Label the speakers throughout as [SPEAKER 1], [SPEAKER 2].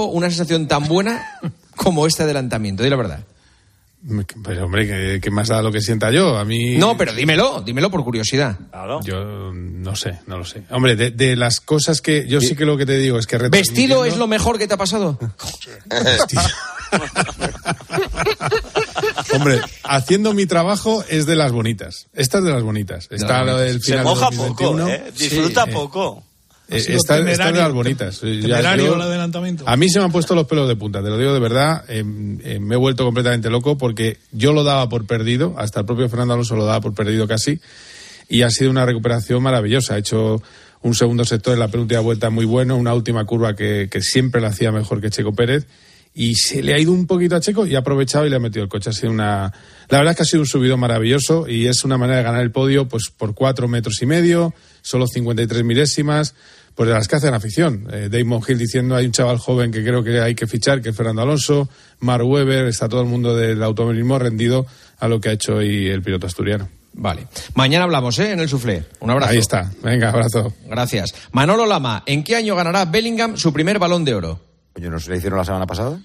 [SPEAKER 1] campo una sensación tan buena como este adelantamiento? Di la verdad.
[SPEAKER 2] Pues hombre, ¿qué, qué más da lo que sienta yo? A mí...
[SPEAKER 1] No, pero dímelo, dímelo por curiosidad.
[SPEAKER 3] Claro.
[SPEAKER 2] Yo no sé, no lo sé. Hombre, de, de las cosas que... Yo sí que lo que te digo es que...
[SPEAKER 1] ¿Vestido es lo mejor que te ha pasado?
[SPEAKER 2] Vestido. Hombre, haciendo mi trabajo es de las bonitas. Esta es de las bonitas. Está lo del
[SPEAKER 3] Se
[SPEAKER 2] final
[SPEAKER 3] moja
[SPEAKER 2] de
[SPEAKER 3] poco,
[SPEAKER 2] 2021.
[SPEAKER 3] ¿eh? Disfruta
[SPEAKER 2] Sí,
[SPEAKER 3] poco.
[SPEAKER 2] Eh,
[SPEAKER 4] Ha sido
[SPEAKER 2] Esta, esta es de
[SPEAKER 4] temerario.
[SPEAKER 2] las bonitas. Ya-
[SPEAKER 4] Temerario
[SPEAKER 2] yo-
[SPEAKER 4] el adelantamiento.
[SPEAKER 2] A mí se me han puesto los pelos de punta, te lo digo de verdad. eh, eh, me he vuelto completamente loco porque yo lo daba por perdido, hasta el propio Fernando Alonso lo daba por perdido casi, y ha sido una recuperación maravillosa. Ha hecho un segundo sector en la penúltima vuelta muy bueno, una última curva que, que siempre la hacía mejor que Checo Pérez. Y se le ha ido un poquito a Checo y ha aprovechado y le ha metido el coche. Ha sido una. La verdad es que ha sido un subidón maravilloso y es una manera de ganar el podio pues por cuatro metros y medio, solo 53 milésimas pues de las que hacen afición. Eh, Damon Hill diciendo hay un chaval joven que creo que hay que fichar, que es Fernando Alonso, Mark Webber, está todo el mundo del automovilismo rendido a lo que ha hecho hoy el piloto asturiano.
[SPEAKER 1] Vale. Mañana hablamos, ¿eh? En el suflé. Un abrazo.
[SPEAKER 2] Ahí está. Venga, abrazo.
[SPEAKER 1] Gracias. Manolo Lama, ¿en qué año ganará Bellingham su primer balón de oro?
[SPEAKER 5] Oye, ¿no se le hicieron la semana pasada?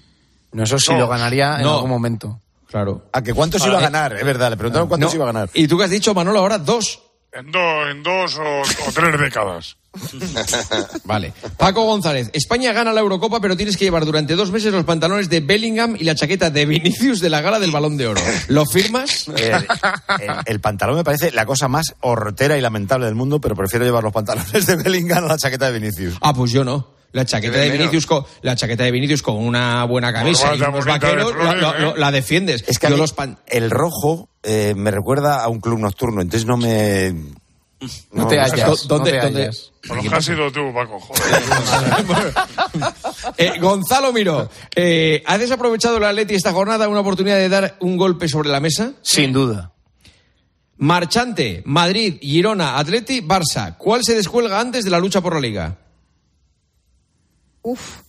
[SPEAKER 6] No, eso sí lo ganaría en
[SPEAKER 1] No.
[SPEAKER 6] algún momento.
[SPEAKER 1] Claro.
[SPEAKER 5] ¿A que cuánto se iba a ganar? Es verdad, le preguntaron cuánto
[SPEAKER 1] No.
[SPEAKER 5] se iba a ganar.
[SPEAKER 1] ¿Y tú qué has dicho, Manolo, ahora? Dos.
[SPEAKER 7] En, en dos o tres décadas.
[SPEAKER 1] Vale. Paco González, España gana la Eurocopa, pero tienes que llevar durante dos meses los pantalones de Bellingham y la chaqueta de Vinicius de la gala del balón de oro. ¿Lo firmas?
[SPEAKER 5] El, el pantalón me parece la cosa más hortera y lamentable del mundo, pero prefiero llevar los pantalones de Bellingham a la chaqueta de Vinicius.
[SPEAKER 1] Ah, pues yo no. La chaqueta de Vinicius con, la chaqueta de Vinicius con una buena camisa y
[SPEAKER 7] Corbata
[SPEAKER 1] unos
[SPEAKER 7] de
[SPEAKER 1] vaqueros, la,
[SPEAKER 7] flores,
[SPEAKER 1] la- la defiendes.
[SPEAKER 5] Es que
[SPEAKER 1] Yo los pan-
[SPEAKER 5] el rojo eh, me recuerda a un club nocturno, entonces no me...
[SPEAKER 6] No, te hallas.
[SPEAKER 1] ¿Dónde-
[SPEAKER 6] no te
[SPEAKER 1] dónde-
[SPEAKER 6] hallas.
[SPEAKER 7] Por los que has sido tú, Paco, joder.
[SPEAKER 1] Eh, Gonzalo Miro, eh, ¿ha desaprovechado el Atleti esta jornada una oportunidad de dar un golpe sobre la mesa?
[SPEAKER 6] Sin duda.
[SPEAKER 1] Marchante, Madrid, Girona, Atleti, Barça. ¿Cuál se descuelga antes de la lucha por la liga?
[SPEAKER 8] Uf.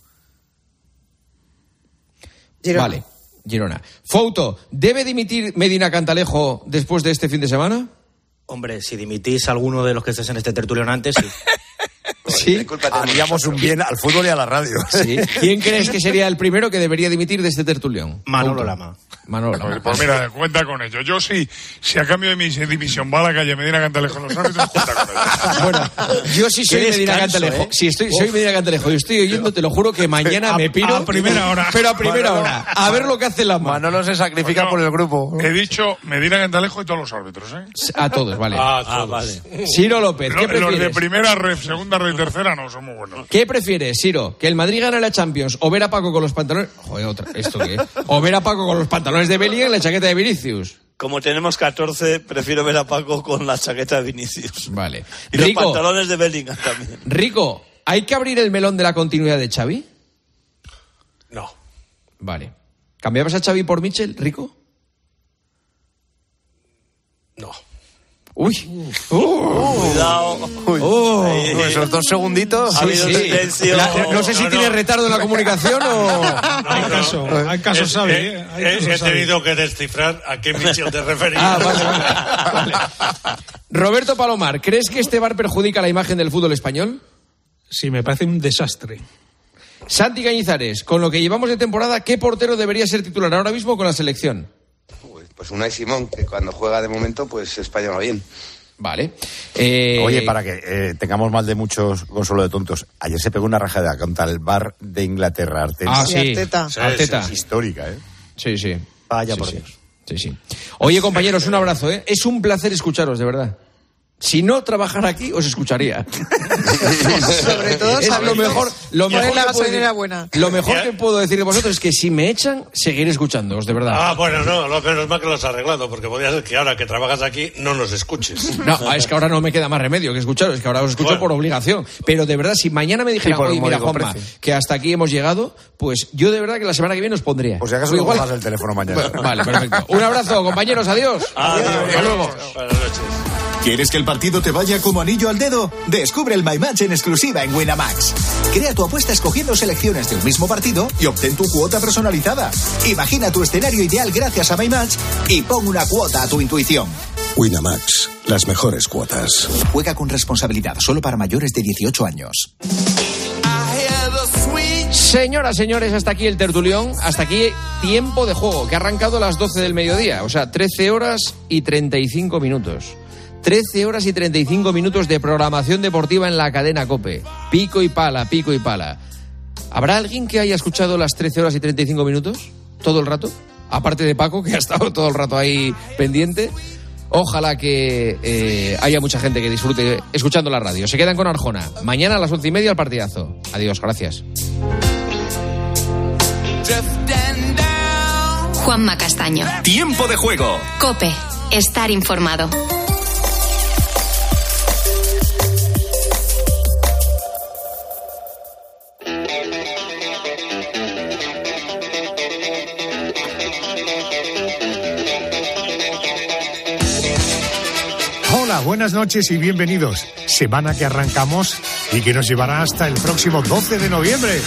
[SPEAKER 8] Girona.
[SPEAKER 1] Vale, Girona. Fouto, ¿debe dimitir Medina Cantalejo después de este fin de semana?
[SPEAKER 9] Hombre, si dimitís alguno de los que estés en este tertulión antes, sí.
[SPEAKER 1] Sí.
[SPEAKER 5] Haríamos un bien al fútbol y a la radio.
[SPEAKER 1] Sí. ¿Quién crees que sería el primero que debería dimitir de este tertulión?
[SPEAKER 9] Manolo. Lama.
[SPEAKER 1] Manolo
[SPEAKER 7] Pues,
[SPEAKER 1] Lama.
[SPEAKER 7] pues mira, cuenta con ello. Yo sí, si a cambio de mi división va a la calle Medina Cantalejo los árbitros, cuenta con ello.
[SPEAKER 1] Bueno, yo sí soy Medina
[SPEAKER 9] descanso,
[SPEAKER 1] Cantalejo.
[SPEAKER 9] ¿eh?
[SPEAKER 1] Si estoy, soy Medina Cantalejo y estoy oyendo, te lo juro que mañana
[SPEAKER 4] A-
[SPEAKER 1] me piro.
[SPEAKER 4] a primera hora.
[SPEAKER 1] Pero a primera hora. A ver lo que hace la mano.
[SPEAKER 6] Manolo se sacrifica por el grupo.
[SPEAKER 7] He dicho Medina Cantalejo y todos los árbitros, ¿eh?
[SPEAKER 1] A todos, vale.
[SPEAKER 3] Ah, vale.
[SPEAKER 1] Ciro López,
[SPEAKER 7] Lo-
[SPEAKER 1] ¿qué
[SPEAKER 7] los de
[SPEAKER 1] prefieres?
[SPEAKER 7] primera red, segunda red y tercera no son muy buenos.
[SPEAKER 1] ¿Qué prefieres, Ciro? ¿Que el Madrid gane la Champions o ver a Paco con los pantalones... Joder, otra, ¿esto qué? O ver a Paco con los pantalones de Bellingham y la chaqueta de Vinicius.
[SPEAKER 3] Como tenemos 14, prefiero ver a Paco con la chaqueta de Vinicius.
[SPEAKER 1] Vale.
[SPEAKER 3] Y los pantalones de Bellingham también.
[SPEAKER 1] Rico, ¿hay que abrir el melón de la continuidad de Xavi?
[SPEAKER 3] No.
[SPEAKER 1] Vale. ¿Cambiabas a Xavi por Michel, Rico?
[SPEAKER 3] No.
[SPEAKER 1] Uy.
[SPEAKER 3] Cuidado.
[SPEAKER 1] Oh.
[SPEAKER 3] Ahí.
[SPEAKER 6] Uy, Esos dos segunditos.
[SPEAKER 3] Ha habido
[SPEAKER 1] Sí.
[SPEAKER 3] silencio.
[SPEAKER 1] La- no sé si
[SPEAKER 3] No,
[SPEAKER 1] tiene
[SPEAKER 3] no.
[SPEAKER 1] retardo en la comunicación o...
[SPEAKER 4] Hay caso, hay caso,
[SPEAKER 3] Eh,
[SPEAKER 4] sabe.
[SPEAKER 3] eh,
[SPEAKER 4] ¿eh? Hay caso,
[SPEAKER 3] he
[SPEAKER 4] sabe.
[SPEAKER 3] tenido que descifrar a qué misión te referías.
[SPEAKER 1] Ah, vale, vale. Vale. Roberto Palomar, ¿crees que este bar perjudica la imagen del fútbol español?
[SPEAKER 4] Sí, me parece un desastre.
[SPEAKER 1] Santi Cañizares, con lo que llevamos de temporada, ¿qué portero debería ser titular ahora mismo con la selección?
[SPEAKER 10] Pues Unai Simón, que cuando juega de momento, pues España va bien.
[SPEAKER 1] Vale. Eh,
[SPEAKER 5] Oye, para que eh, tengamos mal de muchos consuelo de tontos, ayer se pegó una rajada contra el bar de Inglaterra, Arteta.
[SPEAKER 1] Ah,
[SPEAKER 8] Sí. Arteta.
[SPEAKER 3] Sí,
[SPEAKER 1] Arteta.
[SPEAKER 5] Es histórica, ¿eh?
[SPEAKER 1] Sí, sí.
[SPEAKER 3] Vaya
[SPEAKER 1] Sí,
[SPEAKER 3] por
[SPEAKER 1] sí.
[SPEAKER 3] Dios.
[SPEAKER 1] Sí, sí. Oye, compañeros, un abrazo, ¿eh? Es un placer escucharos, de verdad. Si no trabajara aquí, os escucharía.
[SPEAKER 8] Sobre todo
[SPEAKER 1] es lo mejor, lo mejor,
[SPEAKER 8] la
[SPEAKER 1] que puedo
[SPEAKER 8] gasolinera
[SPEAKER 1] decir-
[SPEAKER 8] buena.
[SPEAKER 1] lo mejor que puedo decir de vosotros es que si me echan, seguiré escuchándoos, de verdad.
[SPEAKER 3] Ah, bueno, no, lo menos mal que lo has arreglado, porque podría ser que ahora que trabajas aquí no nos escuches.
[SPEAKER 1] No, es que ahora no me queda más remedio que escucharos, es que ahora os escucho
[SPEAKER 3] Bueno.
[SPEAKER 1] por obligación. Pero de verdad, si mañana me dijera,
[SPEAKER 6] Sí, por
[SPEAKER 1] oye, mira,
[SPEAKER 6] módico
[SPEAKER 1] Juanma,
[SPEAKER 6] precio.
[SPEAKER 1] que hasta aquí hemos llegado, pues yo de verdad que la semana que viene os pondría.
[SPEAKER 5] Por si acaso
[SPEAKER 1] Pues
[SPEAKER 5] no
[SPEAKER 1] igual-
[SPEAKER 5] el teléfono mañana.
[SPEAKER 1] Bueno, vale, perfecto. Un abrazo, compañeros, adiós.
[SPEAKER 3] Adiós.
[SPEAKER 1] Hasta luego.
[SPEAKER 3] Buenas noches.
[SPEAKER 11] ¿Quieres que el partido te vaya como anillo al dedo? Descubre el My Match en exclusiva en Winamax. Crea tu apuesta escogiendo selecciones de un mismo partido y obtén tu cuota personalizada. Imagina tu escenario ideal gracias a My Match y pon una cuota a tu intuición.
[SPEAKER 12] Winamax, las mejores cuotas.
[SPEAKER 11] Juega con responsabilidad solo para mayores de 18 años.
[SPEAKER 1] Señoras, señores, hasta aquí el tertulión, hasta aquí tiempo de juego, que ha arrancado a las 12 del mediodía, o sea, 13 horas y 35 minutos. 13 horas y 35 minutos de programación deportiva en la cadena Cope. Pico y pala, pico y pala. ¿Habrá alguien que haya escuchado las 13 horas y 35 minutos? ¿Todo el rato? Aparte de Paco, que ha estado todo el rato ahí pendiente. Ojalá que eh, haya mucha gente que disfrute escuchando la radio. Se quedan con Arjona. Mañana a las once y media el partidazo. Adiós, gracias.
[SPEAKER 13] Juanma Castaño.
[SPEAKER 14] Tiempo de juego.
[SPEAKER 13] Cope. Estar informado.
[SPEAKER 15] Buenas noches y bienvenidos. Semana que arrancamos y que nos llevará hasta el próximo 12 de noviembre.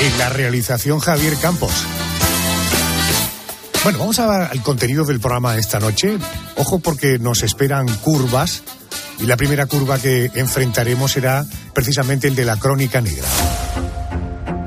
[SPEAKER 15] En la realización Javier Campos. Bueno, vamos a- al contenido del programa esta noche. Ojo porque nos esperan curvas y la primera curva que enfrentaremos será precisamente el de la crónica negra.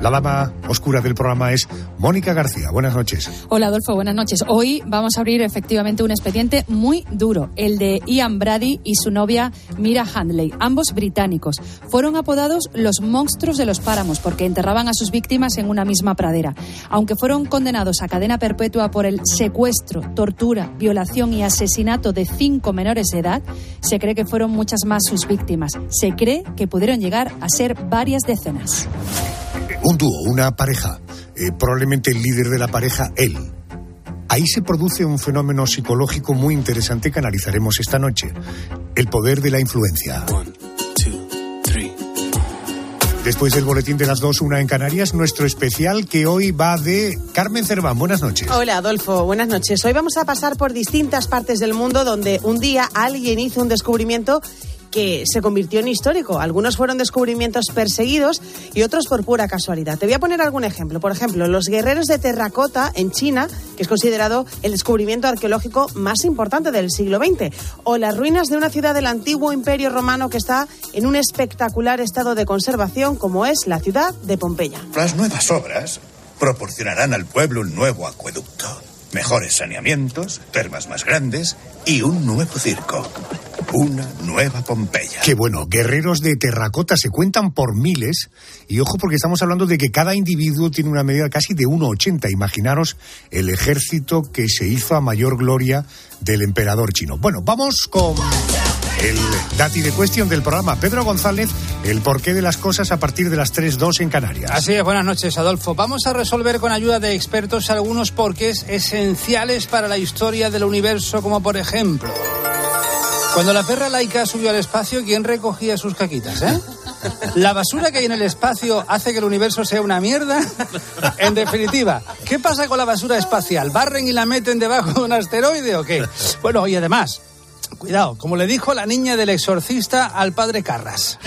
[SPEAKER 15] La dama oscura del programa es Mónica García. Buenas noches.
[SPEAKER 16] Hola Adolfo, buenas noches. Hoy vamos a abrir efectivamente un expediente muy duro, el de Ian Brady y su novia Mira Handley, ambos británicos. Fueron apodados los monstruos de los páramos porque enterraban a sus víctimas en una misma pradera. Aunque fueron condenados a cadena perpetua por el secuestro, tortura, violación y asesinato de cinco menores de edad, se cree que fueron muchas más sus víctimas. Se cree que pudieron llegar a ser varias decenas.
[SPEAKER 15] Un dúo, una pareja, eh, probablemente el líder de la pareja, él. Ahí se produce un fenómeno psicológico muy interesante que analizaremos esta noche. El poder de la influencia. Después del boletín de las dos, una en Canarias, nuestro especial que hoy va de Carmen Cerván. Buenas noches.
[SPEAKER 17] Hola Adolfo, buenas noches. Hoy vamos a pasar por distintas partes del mundo donde un día alguien hizo un descubrimiento que se convirtió en histórico. Algunos fueron descubrimientos perseguidos y otros por pura casualidad. Te voy a poner algún ejemplo. Por ejemplo, los guerreros de terracota en China, que es considerado el descubrimiento arqueológico más importante del siglo XX, o las ruinas de una ciudad del antiguo imperio romano que está en un espectacular estado de conservación como es la ciudad de Pompeya.
[SPEAKER 18] Las nuevas obras proporcionarán al pueblo un nuevo acueducto, mejores saneamientos, termas más grandes y un nuevo circo. Una nueva Pompeya.
[SPEAKER 15] Qué bueno, guerreros de terracota se cuentan por miles y ojo porque estamos hablando de que cada individuo tiene una medida casi de 1,80. Imaginaros el ejército que se hizo a mayor gloria del emperador chino. Bueno, vamos con el dati de cuestión del programa. Pedro González, el porqué de las cosas a partir de las 3.2 en Canarias.
[SPEAKER 19] Así es, buenas noches, Adolfo. Vamos a resolver con ayuda de expertos algunos porqués esenciales para la historia del universo, como por ejemplo, cuando la perra laica subió al espacio, ¿quién recogía sus caquitas, eh? ¿La basura que hay en el espacio hace que el universo sea una mierda? En definitiva, ¿qué pasa con la basura espacial? ¿Barren y la meten debajo de un asteroide o qué? Bueno, y además, cuidado, como le dijo la niña del exorcista al padre Carras.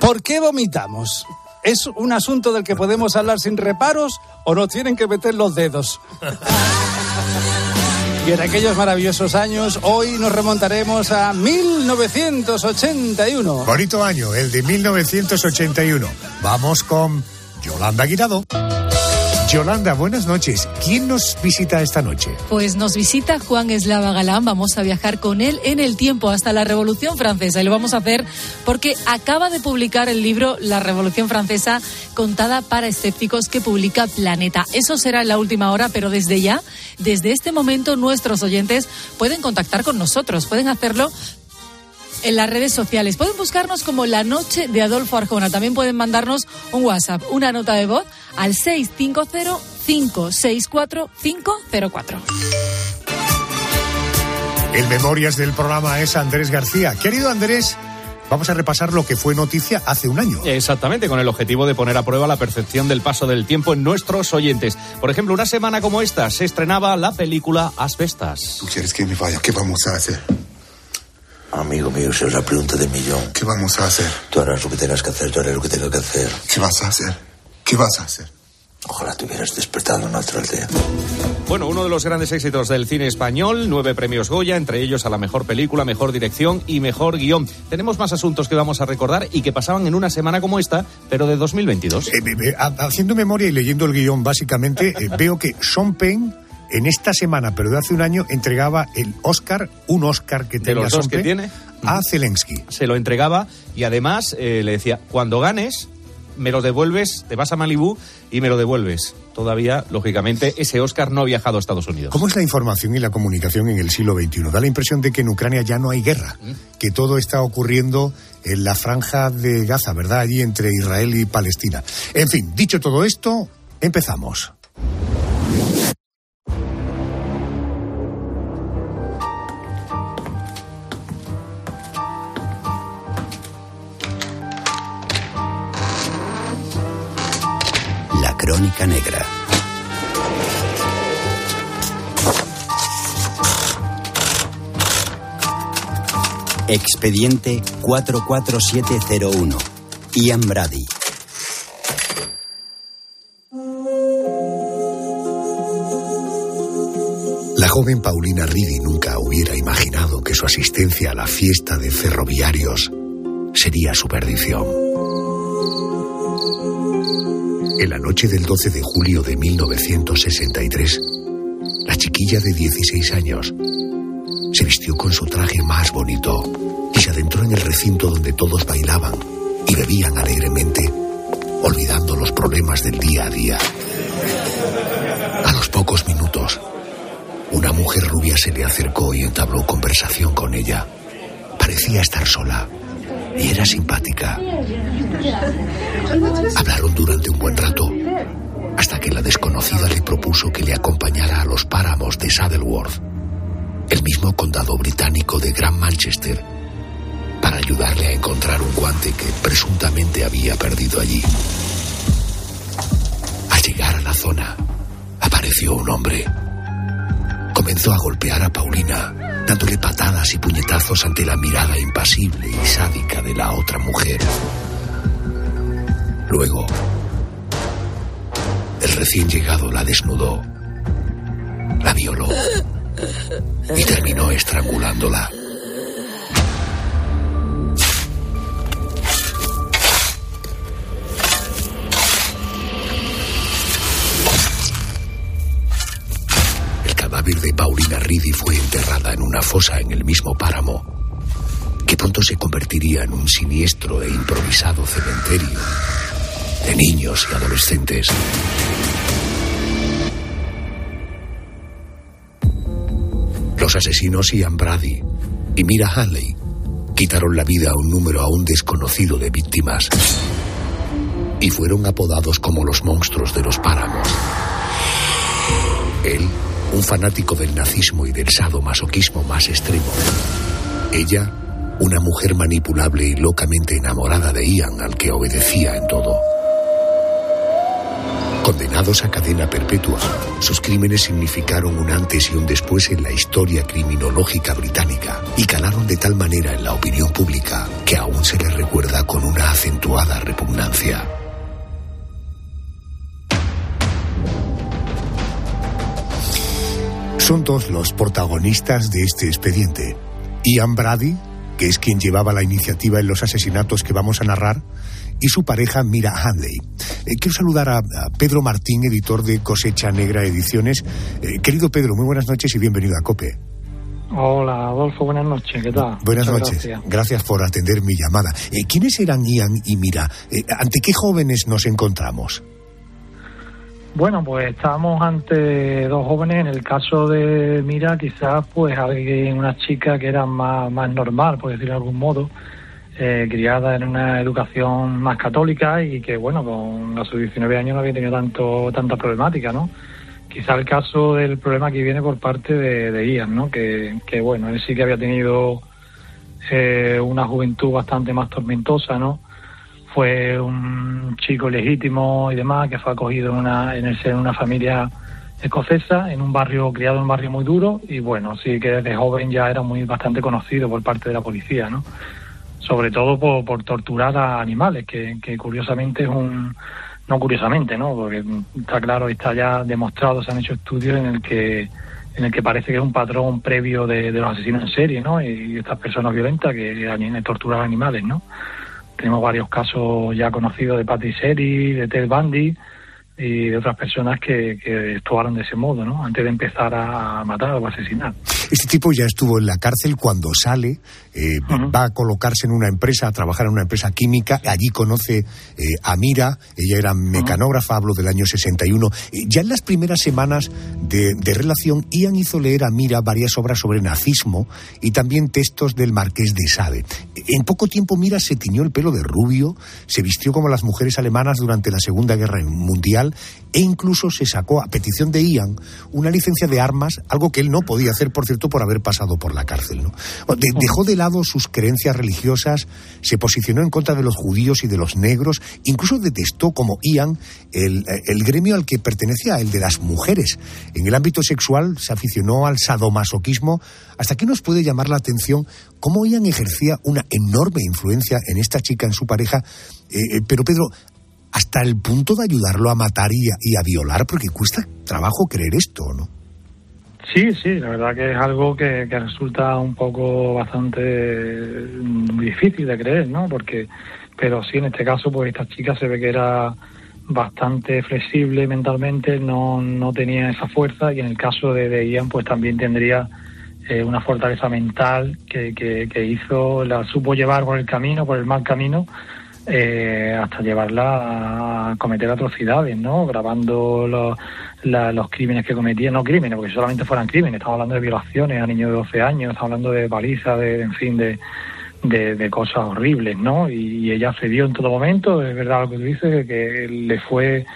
[SPEAKER 19] ¿Por qué vomitamos? ¿Es un asunto del que podemos hablar sin reparos o nos tienen que meter los dedos? Y en aquellos maravillosos años, hoy nos remontaremos a 1981.
[SPEAKER 15] Bonito año, el de 1981. Vamos con Yolanda Guirado. Yolanda, buenas noches. ¿Quién nos visita esta noche?
[SPEAKER 20] Pues nos visita Juan Eslava Galán. Vamos a viajar con él en el tiempo hasta la Revolución Francesa. Y lo vamos a hacer porque acaba de publicar el libro La Revolución Francesa contada para escépticos que publica Planeta. Eso será en la última hora, pero desde ya, desde este momento, nuestros oyentes pueden contactar con nosotros. Pueden hacerlo en las redes sociales. Pueden buscarnos como La Noche de Adolfo Arjona. También pueden mandarnos un WhatsApp, una nota de voz al 650-564-504.
[SPEAKER 15] El Memorias del programa es Andrés García. Querido Andrés, vamos a repasar lo que fue noticia hace un año.
[SPEAKER 21] Exactamente, con el objetivo de poner a prueba la percepción del paso del tiempo en nuestros oyentes. Por ejemplo, una semana como esta se estrenaba la película Asbestas.
[SPEAKER 22] ¿Tú quieres que me vaya? ¿Qué vamos a hacer?
[SPEAKER 14] Amigo mío, esa es la pregunta del millón.
[SPEAKER 22] ¿Qué vamos a hacer?
[SPEAKER 14] Tú harás lo que tengas que hacer, yo haré lo que tenga que hacer.
[SPEAKER 22] ¿Qué vas a hacer? ¿Qué vas a hacer?
[SPEAKER 14] Ojalá te hubieras despertado en otra aldea.
[SPEAKER 21] Bueno, uno de los grandes éxitos del cine español, nueve premios Goya, entre ellos a la mejor película, mejor dirección y mejor guion. Tenemos más asuntos que vamos a recordar y que pasaban en una semana como esta, pero de 2022.
[SPEAKER 15] Eh, eh, ha- haciendo memoria y leyendo el guion, básicamente, eh, veo que Sean Penn, en esta semana, pero de hace un año, entregaba el Oscar, un Oscar que
[SPEAKER 21] De
[SPEAKER 15] tenía
[SPEAKER 21] los dos
[SPEAKER 15] Sean
[SPEAKER 21] que tiene.
[SPEAKER 15] a Zelensky.
[SPEAKER 21] Se lo entregaba y además eh, le decía, cuando ganes, me lo devuelves, te vas a Malibú y me lo devuelves. Todavía, lógicamente, ese Oscar no ha viajado a Estados Unidos.
[SPEAKER 15] ¿Cómo es la información y la comunicación en el siglo XXI? Da la impresión de que en Ucrania ya no hay guerra, que todo está ocurriendo en la franja de Gaza, ¿verdad? Allí entre Israel y Palestina. En fin, dicho todo esto, empezamos.
[SPEAKER 23] Crónica Negra. Expediente 44701. Ian Brady.
[SPEAKER 15] La joven Paulina Ridi nunca hubiera imaginado que su asistencia a la fiesta de ferroviarios sería su perdición. En la noche del 12 de julio de 1963, la chiquilla de 16 años se vistió con su traje más bonito y se adentró en el recinto donde todos bailaban y bebían alegremente, olvidando los problemas del día a día. A los pocos minutos, una mujer rubia se le acercó y entabló conversación con ella. Parecía estar sola era simpática. Hablaron durante un buen rato, hasta que la desconocida le propuso que le acompañara a los páramos de Saddleworth, el mismo condado británico de Gran Manchester, para ayudarle a encontrar un guante que presuntamente había perdido allí. Al llegar a la zona, apareció un hombre. Comenzó a golpear a Paulina, dándole patadas y puñetazos ante la mirada impasible y sádica de la otra mujer. Luego, el recién llegado la desnudó, la violó y terminó estrangulándola. De Paulina Ridi fue enterrada en una fosa en el mismo páramo, que pronto se convertiría en un siniestro e improvisado cementerio de niños y adolescentes. Los asesinos Ian Brady y Mira Hanley quitaron la vida a un número aún desconocido de víctimas y fueron apodados como los monstruos de los páramos. Él, un fanático del nazismo y del sadomasoquismo más extremo. Ella, una mujer manipulable y locamente enamorada de Ian, al que obedecía en todo. Condenados a cadena perpetua, sus crímenes significaron un antes y un después en la historia criminológica británica y calaron de tal manera en la opinión pública que aún se les recuerda con una acentuada repugnancia. Son dos los protagonistas de este expediente. Ian Brady, que es quien llevaba la iniciativa en los asesinatos que vamos a narrar, y su pareja Mira Hanley. Eh, quiero saludar a, a Pedro Martín, editor de Cosecha Negra Ediciones. Eh, querido Pedro, muy buenas noches y bienvenido a COPE.
[SPEAKER 24] Hola, Adolfo, buenas noches, ¿qué tal?
[SPEAKER 15] Buenas
[SPEAKER 24] Muchas
[SPEAKER 15] noches.
[SPEAKER 24] gracias.
[SPEAKER 15] Gracias por atender mi llamada. Eh, ¿Quiénes eran Ian y Mira? ¿Ante qué jóvenes nos encontramos?
[SPEAKER 24] Bueno, pues estábamos ante dos jóvenes. En el caso de Mira, quizás pues alguien, una chica que era más, más normal, por decirlo de algún modo, eh, criada en una educación más católica y que, bueno, con a sus 19 años no había tenido tanto tanta problemática, ¿no? Quizá el caso del problema que viene por parte de, de Ian, ¿no? Que, que, bueno, él sí que había tenido eh, una juventud bastante más tormentosa, ¿no? Fue un chico legítimo y demás que fue acogido en una, en el de una familia escocesa en un barrio criado en un barrio muy duro y bueno, sí que desde joven ya era muy bastante conocido por parte de la policía, ¿no? Sobre todo por, por torturar a animales, que, que curiosamente es un no curiosamente, ¿no? Porque está claro, está ya demostrado, se han hecho estudios en el que en el que parece que es un patrón previo de, de los asesinos en serie, ¿no? Y, estas personas violentas que torturan animales, ¿no? Tenemos varios casos ya conocidos de Patrick Seri, de Ted Bundy y de otras personas que, que actuaron de ese modo, ¿no? Antes de empezar a matar o a asesinar.
[SPEAKER 15] Este tipo ya estuvo en la cárcel cuando sale, eh, va a colocarse en una empresa, a trabajar en una empresa química. Allí conoce eh, a Mira, ella era mecanógrafa, hablo del año 61. Eh, ya en las primeras semanas de, de relación, Ian hizo leer a Mira varias obras sobre nazismo y también textos del Marqués de Sade. En poco tiempo, Mira se tiñó el pelo de rubio, se vistió como las mujeres alemanas durante la Segunda Guerra Mundial e incluso se sacó, a petición de Ian, una licencia de armas, algo que él no podía hacer, por cierto, por haber pasado por la cárcel. ¿no? De- dejó de lado sus creencias religiosas, se posicionó en contra de los judíos y de los negros, incluso detestó, como Ian, el, gremio al que pertenecía, el de las mujeres. En el ámbito sexual se aficionó al sadomasoquismo. ¿Hasta qué nos puede llamar la atención cómo Ian ejercía una enorme influencia en esta chica, en su pareja? Eh, eh, pero Pedro, hasta el punto de ayudarlo a matar y a, y a violar, porque cuesta trabajo creer esto, ¿no?
[SPEAKER 24] Sí, sí, la verdad que es algo que, que resulta un poco bastante mm, difícil de creer, ¿no? Porque, pero sí, en este caso, pues esta chica se ve que era bastante flexible mentalmente, no, no tenía esa fuerza y en el caso de, Ian, pues también tendría eh, una fortaleza mental que, que hizo, la supo llevar por el camino, por el mal camino, eh, hasta llevarla a cometer atrocidades, ¿no? Grabando los, los crímenes que cometía, no crímenes, porque solamente fueran crímenes, estamos hablando de violaciones a niños de 12 años, estamos hablando de palizas, de, en fin, de, de, cosas horribles, ¿no? Y, y ella cedió en todo momento, es verdad lo que tú dices, que le fue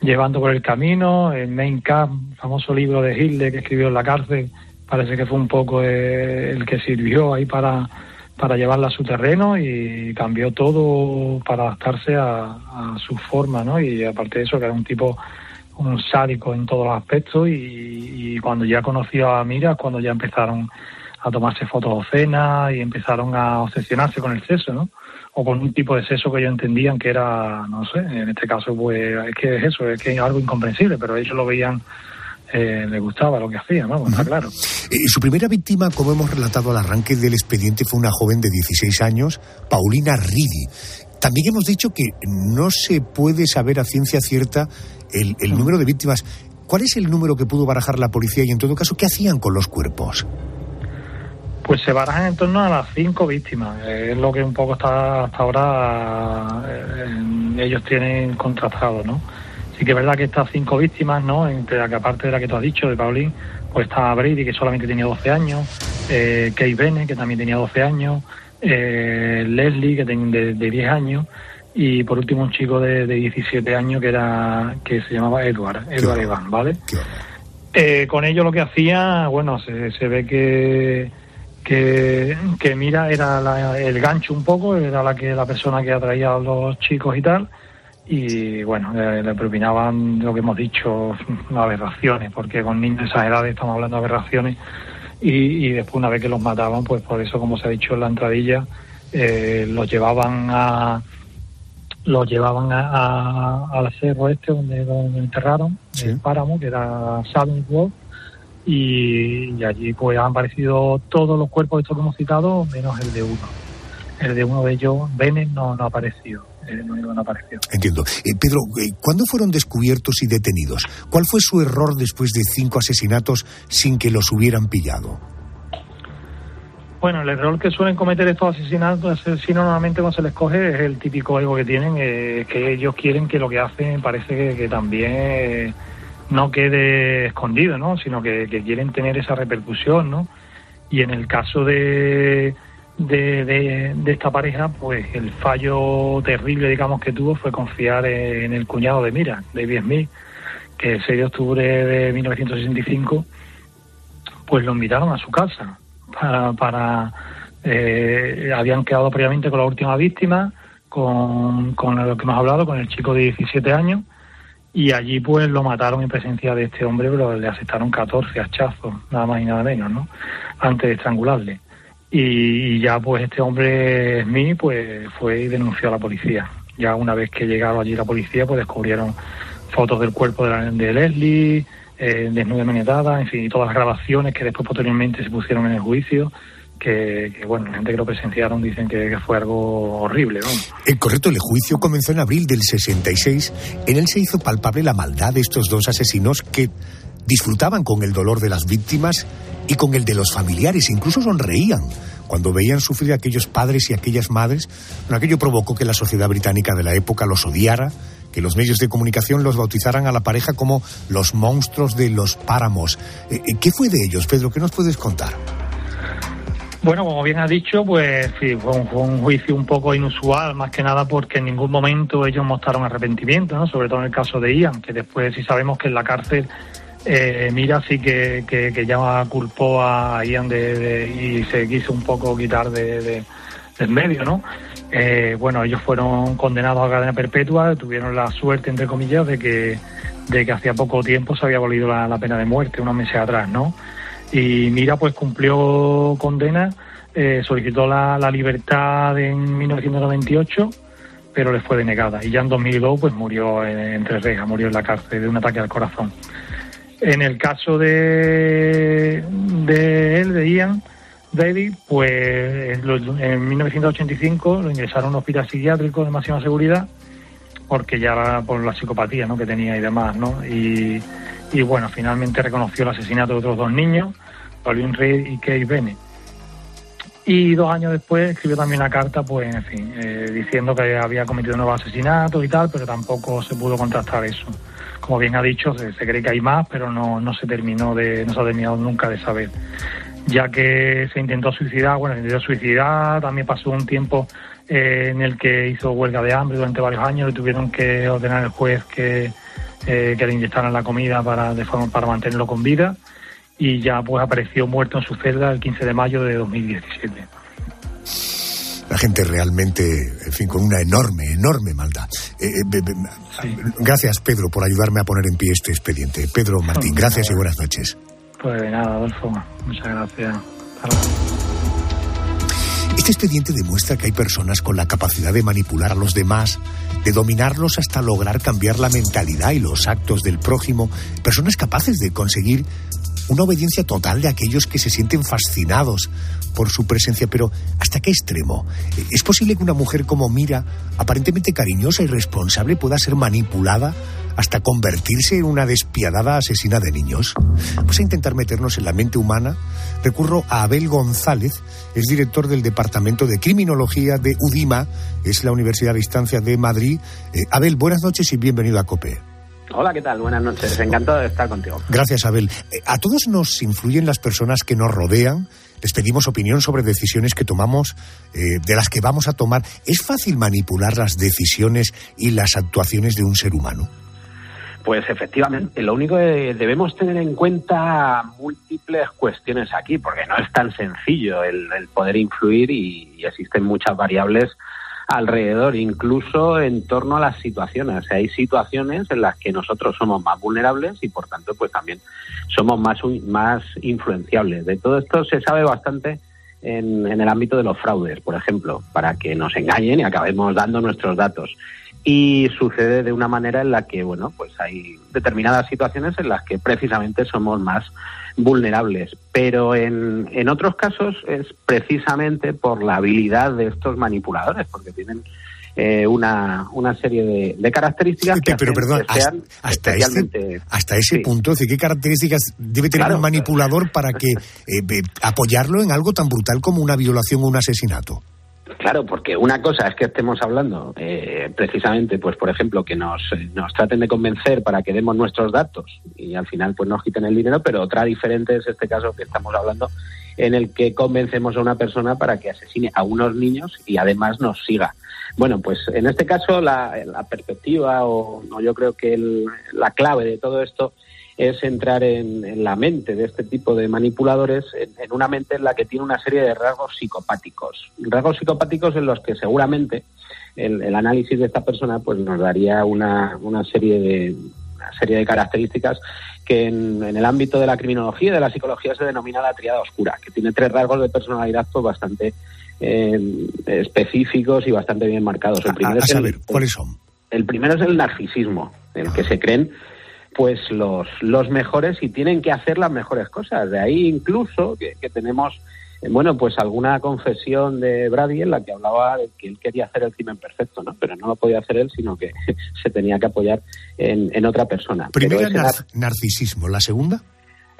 [SPEAKER 24] llevando por el camino, el Main Camp, famoso libro de Hitler que escribió en la cárcel, parece que fue un poco eh, el que sirvió ahí para, para llevarla a su terreno y cambió todo para adaptarse a, su forma, ¿no? Y aparte de eso, que era un tipo, un sádico en todos los aspectos y, cuando ya conoció a Mira, cuando ya empezaron a tomarse fotos obscenas y empezaron a obsesionarse con el sexo, ¿no? O con un tipo de sexo que ellos entendían que era, no sé, en este caso, pues es que es eso, es que es algo incomprensible, pero ellos lo veían, eh, les gustaba lo que hacían, vamos, está claro.
[SPEAKER 15] Eh, su primera víctima, como hemos relatado al arranque del expediente, fue una joven de 16 años, Paulina Ridi. También hemos dicho que no se puede saber a ciencia cierta el, el número de víctimas. ¿Cuál es el número que pudo barajar la policía y, en todo caso, qué hacían con los cuerpos?
[SPEAKER 24] Pues se barajan en torno a las cinco víctimas. Eh, Es lo que un poco está hasta ahora eh, ellos tienen contrastado, ¿no? Sí que es verdad que estas cinco víctimas, ¿no? Entre la que aparte de la que tú has dicho, de Paulín, pues está Brady, que solamente tenía 12 años, eh, Kate Bennett, que también tenía 12 años, eh, Leslie, que tenía de, de 10 años, y por último un chico de, de 17 años que era que se llamaba Edward, Edward Evans, ¿vale? Eh, con ello lo que hacía, bueno, se, se ve que, que, que Mira era la- el gancho un poco, era la que la persona que atraía a los chicos y tal, y bueno, le propinaban lo que hemos dicho, aberraciones, porque con niños de esas edades estamos hablando de aberraciones, y, y después una vez que los mataban, pues por eso, como se ha dicho en la entradilla, eh, los llevaban a los llevaban a, a- al cerro este donde lo enterraron, el páramo, que era Walk, y, y allí pues han aparecido todos los cuerpos de estos que hemos citado, menos el de uno. El de uno de ellos, Bennett, no, no ha aparecido. El único que no apareció.
[SPEAKER 15] Entiendo. Eh, Pedro, eh, ¿cuándo fueron descubiertos y detenidos? ¿Cuál fue su error después de cinco asesinatos sin que los hubieran pillado?
[SPEAKER 24] Bueno, el error que suelen cometer estos asesinatos, asesinos normalmente cuando se les coge es el típico ego que tienen, eh, que ellos quieren que lo que hacen parece que, que también eh, no quede escondido, ¿no? Sino que, que quieren tener esa repercusión, ¿no? Y en el caso de, de, de- de esta pareja, pues el fallo terrible, digamos, que tuvo fue confiar en el cuñado de Mira, David Smith, que el 6 de octubre de 1965, pues lo invitaron a su casa para, para eh, habían quedado previamente con la última víctima, con, con lo que hemos hablado, con el chico de 17 años, y allí pues lo mataron en presencia de este hombre, pero le asestaron 14 hachazos, nada más y nada menos, ¿no? Antes de estrangularle. Y, ya pues este hombre Smith pues fue y denunció a la policía. Ya una vez que llegaron allí la policía pues descubrieron fotos del cuerpo de, la- de Leslie, eh, desnuda maniatada, en fin, y todas las grabaciones que después posteriormente se pusieron en el juicio, que, que, bueno, la gente que lo presenciaron dicen que, fue algo horrible, ¿no?
[SPEAKER 15] El correcto, el juicio comenzó en abril del 66. En él se hizo palpable la maldad de estos dos asesinos que disfrutaban con el dolor de las víctimas y con el de los familiares, incluso sonreían cuando veían sufrir a aquellos padres y aquellas madres. Bueno, aquello provocó que la sociedad británica de la época los odiara, que los medios de comunicación los bautizaran a la pareja como los monstruos de los páramos. Eh, eh, ¿Qué fue de ellos, Pedro? ¿Qué nos puedes contar?
[SPEAKER 24] Bueno, como bien ha dicho, pues sí, fue un, juicio un poco inusual, más que nada porque en ningún momento ellos mostraron arrepentimiento, ¿no? sobre todo en el caso de Ian, que después sí sabemos que en la cárcel eh, Mira sí que, que, que ya culpó a Ian de, y se quiso un poco quitar de, medio, ¿no? Eh, bueno, ellos fueron condenados a cadena perpetua, tuvieron la suerte, entre comillas, de que, de que hacía poco tiempo se había abolido la, pena de muerte, unos meses atrás, ¿no? Y Mira, pues cumplió condena, eh, solicitó la, la libertad en 1998, pero le fue denegada. Y ya en 2002, pues murió en, entre rejas, murió en la cárcel de un ataque al corazón. En el caso de, él, de Ian David, pues en 1985 lo ingresaron a un hospital psiquiátrico de máxima seguridad porque ya era por la psicopatía ¿no? que tenía y demás, ¿no? Y, y bueno, finalmente reconoció el asesinato de otros dos niños, Pauline Reed y Kate Bennett. Y dos años después escribió también una carta, pues, en fin, eh, diciendo que había cometido nuevos asesinatos y tal, pero tampoco se pudo contrastar eso. Como bien ha dicho, se, cree que hay más, pero no, no se terminó de, no se ha terminado nunca de saber. Ya que se intentó suicidar, bueno, se intentó suicidar, también pasó un tiempo eh, en el que hizo huelga de hambre durante varios años y tuvieron que ordenar el juez que, eh, que le inyectaran la comida para, de forma, para mantenerlo con vida y ya pues apareció muerto en su celda el 15 de mayo de 2017.
[SPEAKER 15] La gente realmente, en fin, con una enorme, enorme maldad. Eh, eh, Gracias, Pedro, por ayudarme a poner en pie este expediente. Pedro Martín, gracias y buenas noches.
[SPEAKER 24] Pues nada, Adolfo, muchas gracias.
[SPEAKER 15] Este expediente demuestra que hay personas con la capacidad de manipular a los demás, de dominarlos hasta lograr cambiar la mentalidad y los actos del prójimo, personas capaces de conseguir una obediencia total de aquellos que se sienten fascinados por su presencia, pero ¿hasta qué extremo? ¿Es posible que una mujer como Mira, aparentemente cariñosa y responsable, pueda ser manipulada hasta convertirse en una despiadada asesina de niños? Pues a intentar meternos en la mente humana, recurro a Abel González, es director del Departamento de Criminología de UDIMA, es la Universidad a Distancia de Madrid. Eh, Abel, buenas noches y bienvenido a COPE.
[SPEAKER 25] Hola, ¿qué tal? Buenas noches. Encantado de estar contigo.
[SPEAKER 15] Gracias, Abel. Eh, A todos nos influyen las personas que nos rodean. Les pedimos opinión sobre decisiones que tomamos, eh, de las que vamos a tomar. ¿Es fácil manipular las decisiones y las actuaciones de un ser humano?
[SPEAKER 25] Pues efectivamente, lo único que debemos tener en cuenta múltiples cuestiones aquí, porque no es tan sencillo el, el poder influir y, y existen muchas variables alrededor, incluso en torno a las situaciones. O sea, hay situaciones en las que nosotros somos más vulnerables y por tanto pues también somos más, más influenciables. De todo esto se sabe bastante en, en el ámbito de los fraudes, por ejemplo, para que nos engañen y acabemos dando nuestros datos. Y sucede de una manera en la que, bueno, pues hay determinadas situaciones en las que precisamente somos más vulnerables. Pero en, en otros casos es precisamente por la habilidad de estos manipuladores, porque tienen eh, una, una serie de, de características que
[SPEAKER 15] Pero, perdón, hasta, este,
[SPEAKER 25] especialmente...
[SPEAKER 15] hasta ese
[SPEAKER 25] Sí.
[SPEAKER 15] punto, ¿qué características debe tener
[SPEAKER 25] Claro.
[SPEAKER 15] un manipulador para que eh, apoyarlo en algo tan brutal como una violación o un asesinato?
[SPEAKER 25] Claro, porque una cosa es que estemos hablando eh, precisamente, pues por ejemplo, que nos, eh, nos traten de convencer para que demos nuestros datos y al final pues nos quiten el dinero, pero otra diferente es este caso que estamos hablando en el que convencemos a una persona para que asesine a unos niños y además nos siga. Bueno, pues en este caso la, la perspectiva o, o yo creo que el- la clave de todo esto es entrar en, en la mente de este tipo de manipuladores, en, en una mente en la que tiene una serie de rasgos psicopáticos. Rasgos psicopáticos en los que seguramente el, el análisis de esta persona pues nos daría una, una serie de, una serie de características que en, en el ámbito de la criminología y de la psicología se denomina la triada oscura, que tiene tres rasgos de personalidad pues bastante eh, específicos y bastante bien marcados. El primero
[SPEAKER 15] A
[SPEAKER 25] es el-
[SPEAKER 15] saber, ¿cuáles son?
[SPEAKER 25] el primero es el narcisismo, el que se creen pues los, los mejores y tienen que hacer las mejores cosas. De ahí incluso que, que tenemos, eh, bueno, pues alguna confesión de Brady en la que hablaba de que él quería hacer el crimen perfecto, ¿no? Pero no lo podía hacer él, sino que se tenía que apoyar en, en otra persona.
[SPEAKER 15] Primera, nar- narcisismo. ¿La segunda?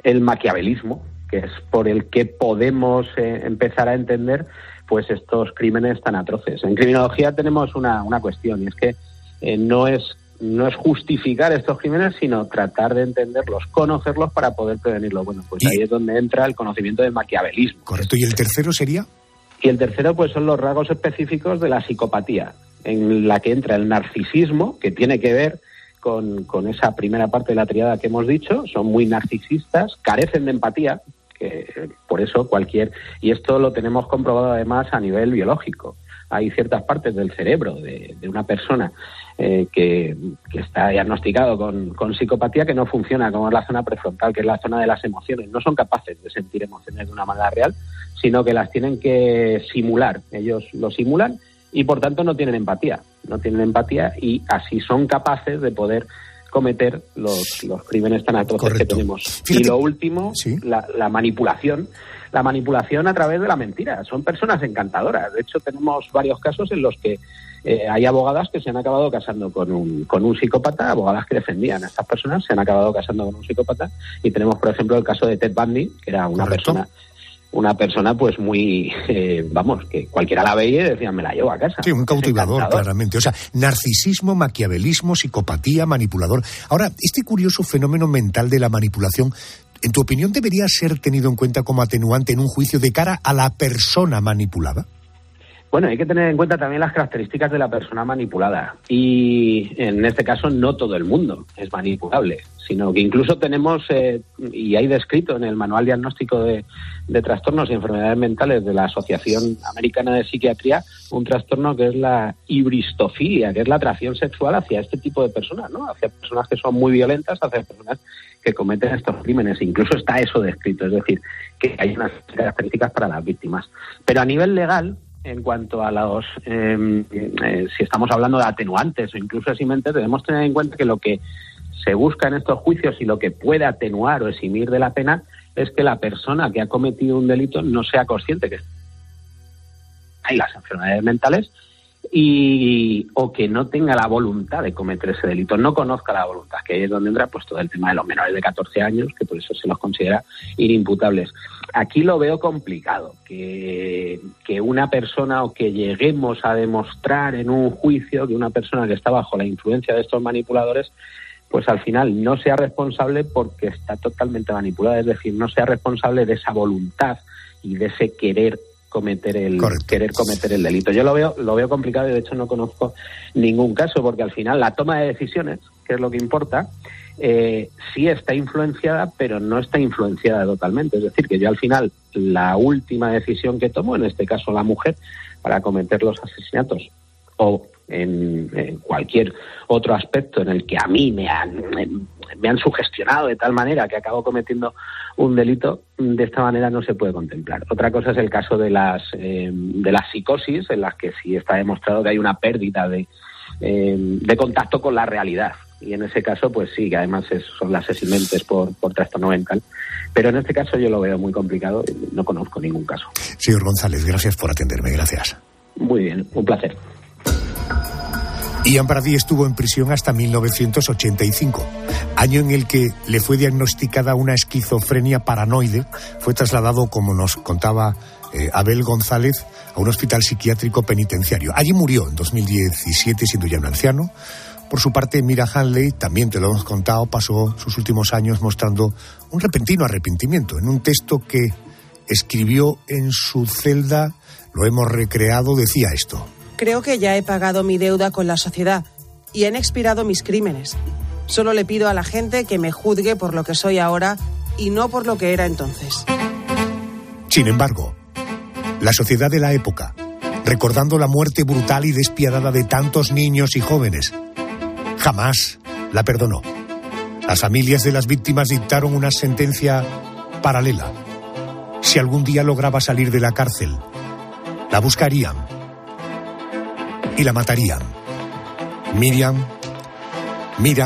[SPEAKER 25] el maquiavelismo, que es por el que podemos eh, empezar a entender pues estos crímenes tan atroces. En criminología tenemos una, una cuestión y es que eh, no es no es justificar estos crímenes, sino tratar de entenderlos, conocerlos para poder prevenirlos. Bueno, pues ahí es donde entra el conocimiento del maquiavelismo.
[SPEAKER 15] Correcto. ¿Y el tercero sería?
[SPEAKER 25] Y el tercero, pues son los rasgos específicos de la psicopatía, en la que entra el narcisismo, que tiene que ver con, con esa primera parte de la triada que hemos dicho, son muy narcisistas, carecen de empatía, que eh, por eso cualquier, y esto lo tenemos comprobado además a nivel biológico. Hay ciertas partes del cerebro de, de una persona eh, que, está diagnosticado con, con psicopatía que no funciona, como es la zona prefrontal, que es la zona de las emociones. No son capaces de sentir emociones de una manera real, sino que las tienen que simular. Ellos lo simulan y por tanto no tienen empatía. No tienen empatía y así son capaces de poder cometer los, los crímenes tan atroces que tenemos. Y lo último, la, la manipulación. La manipulación a través de la mentira. Son personas encantadoras. De hecho, tenemos varios casos en los que eh, hay abogadas que se han acabado casando con un, con un psicópata, abogadas que defendían a estas personas se han acabado casando con un psicópata. Y tenemos, por ejemplo, el caso de Ted Bundy, que era una persona una persona pues muy, eh, vamos, que cualquiera la veía y decía, me la llevo a casa.
[SPEAKER 15] Sí, un cautivador, claramente. O sea, narcisismo, maquiavelismo, psicopatía, manipulador. Ahora, este curioso fenómeno mental de la manipulación, ¿en tu opinión debería ser tenido en cuenta como atenuante en un juicio de cara a la persona manipulada?
[SPEAKER 25] Bueno, hay que tener en cuenta también las características de la persona manipulada. Y en este caso no todo el mundo es manipulable, sino que incluso tenemos, eh, y hay descrito en el Manual Diagnóstico de, de Trastornos y Enfermedades Mentales de la Asociación Americana de Psiquiatría, un trastorno que es la hibristofilia, que es la atracción sexual hacia este tipo de personas, ¿no? Hacia personas que son muy violentas, hacia personas que cometen estos crímenes. Incluso está eso descrito, es decir, que hay unas características para las víctimas. Pero a nivel legal, en cuanto a los, eh, eh, si estamos hablando de atenuantes o incluso eximentes, debemos tener en cuenta que lo que se busca en estos juicios y lo que puede atenuar o eximir de la pena es que la persona que ha cometido un delito no sea consciente que hay las enfermedades mentales y o que no tenga la voluntad de cometer ese delito, no conozca la voluntad, que ahí es donde entra pues todo el tema de los menores de 14 años, que por eso se los considera inimputables. Aquí lo veo complicado, que, que una persona o que lleguemos a demostrar en un juicio que una persona que está bajo la influencia de estos manipuladores pues al final no sea responsable porque está totalmente manipulada, es decir, no sea responsable de esa voluntad y de ese querer cometer el querer cometer el delito. Yo lo veo lo veo complicado y de hecho no conozco ningún caso porque al final la toma de decisiones, que es lo que importa, eh, sí está influenciada, pero no está influenciada totalmente. Es decir, que yo al final la última decisión que tomo, en este caso la mujer, para cometer los asesinatos o en, en cualquier otro aspecto en el que a mí me han, me han sugestionado de tal manera que acabo cometiendo un delito, de esta manera no se puede contemplar. Otra cosa es el caso de las, eh, de las psicosis, en las que sí está demostrado que hay una pérdida de, eh, de contacto con la realidad. Y en ese caso, pues sí, que además es- son las eximentes por, por trastorno mental. Pero en este caso yo lo veo muy complicado y no conozco ningún caso.
[SPEAKER 15] Señor González, gracias por atenderme, gracias.
[SPEAKER 25] Muy bien, un placer.
[SPEAKER 15] Ian Brady estuvo en prisión hasta 1985, año en el que le fue diagnosticada una esquizofrenia paranoide. Fue trasladado, como nos contaba eh, Abel González, a un hospital psiquiátrico penitenciario. Allí murió en 2017, siendo ya un anciano. Por su parte, Mira Hanley, también te lo hemos contado, pasó sus últimos años mostrando un repentino arrepentimiento. En un texto que escribió en su celda, lo hemos recreado, decía esto.
[SPEAKER 17] Creo que ya he pagado mi deuda con la sociedad y han expirado mis crímenes. Solo le pido a la gente que me juzgue por lo que soy ahora y no por lo que era entonces.
[SPEAKER 15] Sin embargo, la sociedad de la época, recordando la muerte brutal y despiadada de tantos niños y jóvenes, jamás la perdonó. Las familias de las víctimas dictaron una sentencia paralela. Si algún día lograba salir de la cárcel, la buscarían y la matarían. Miriam, Mira,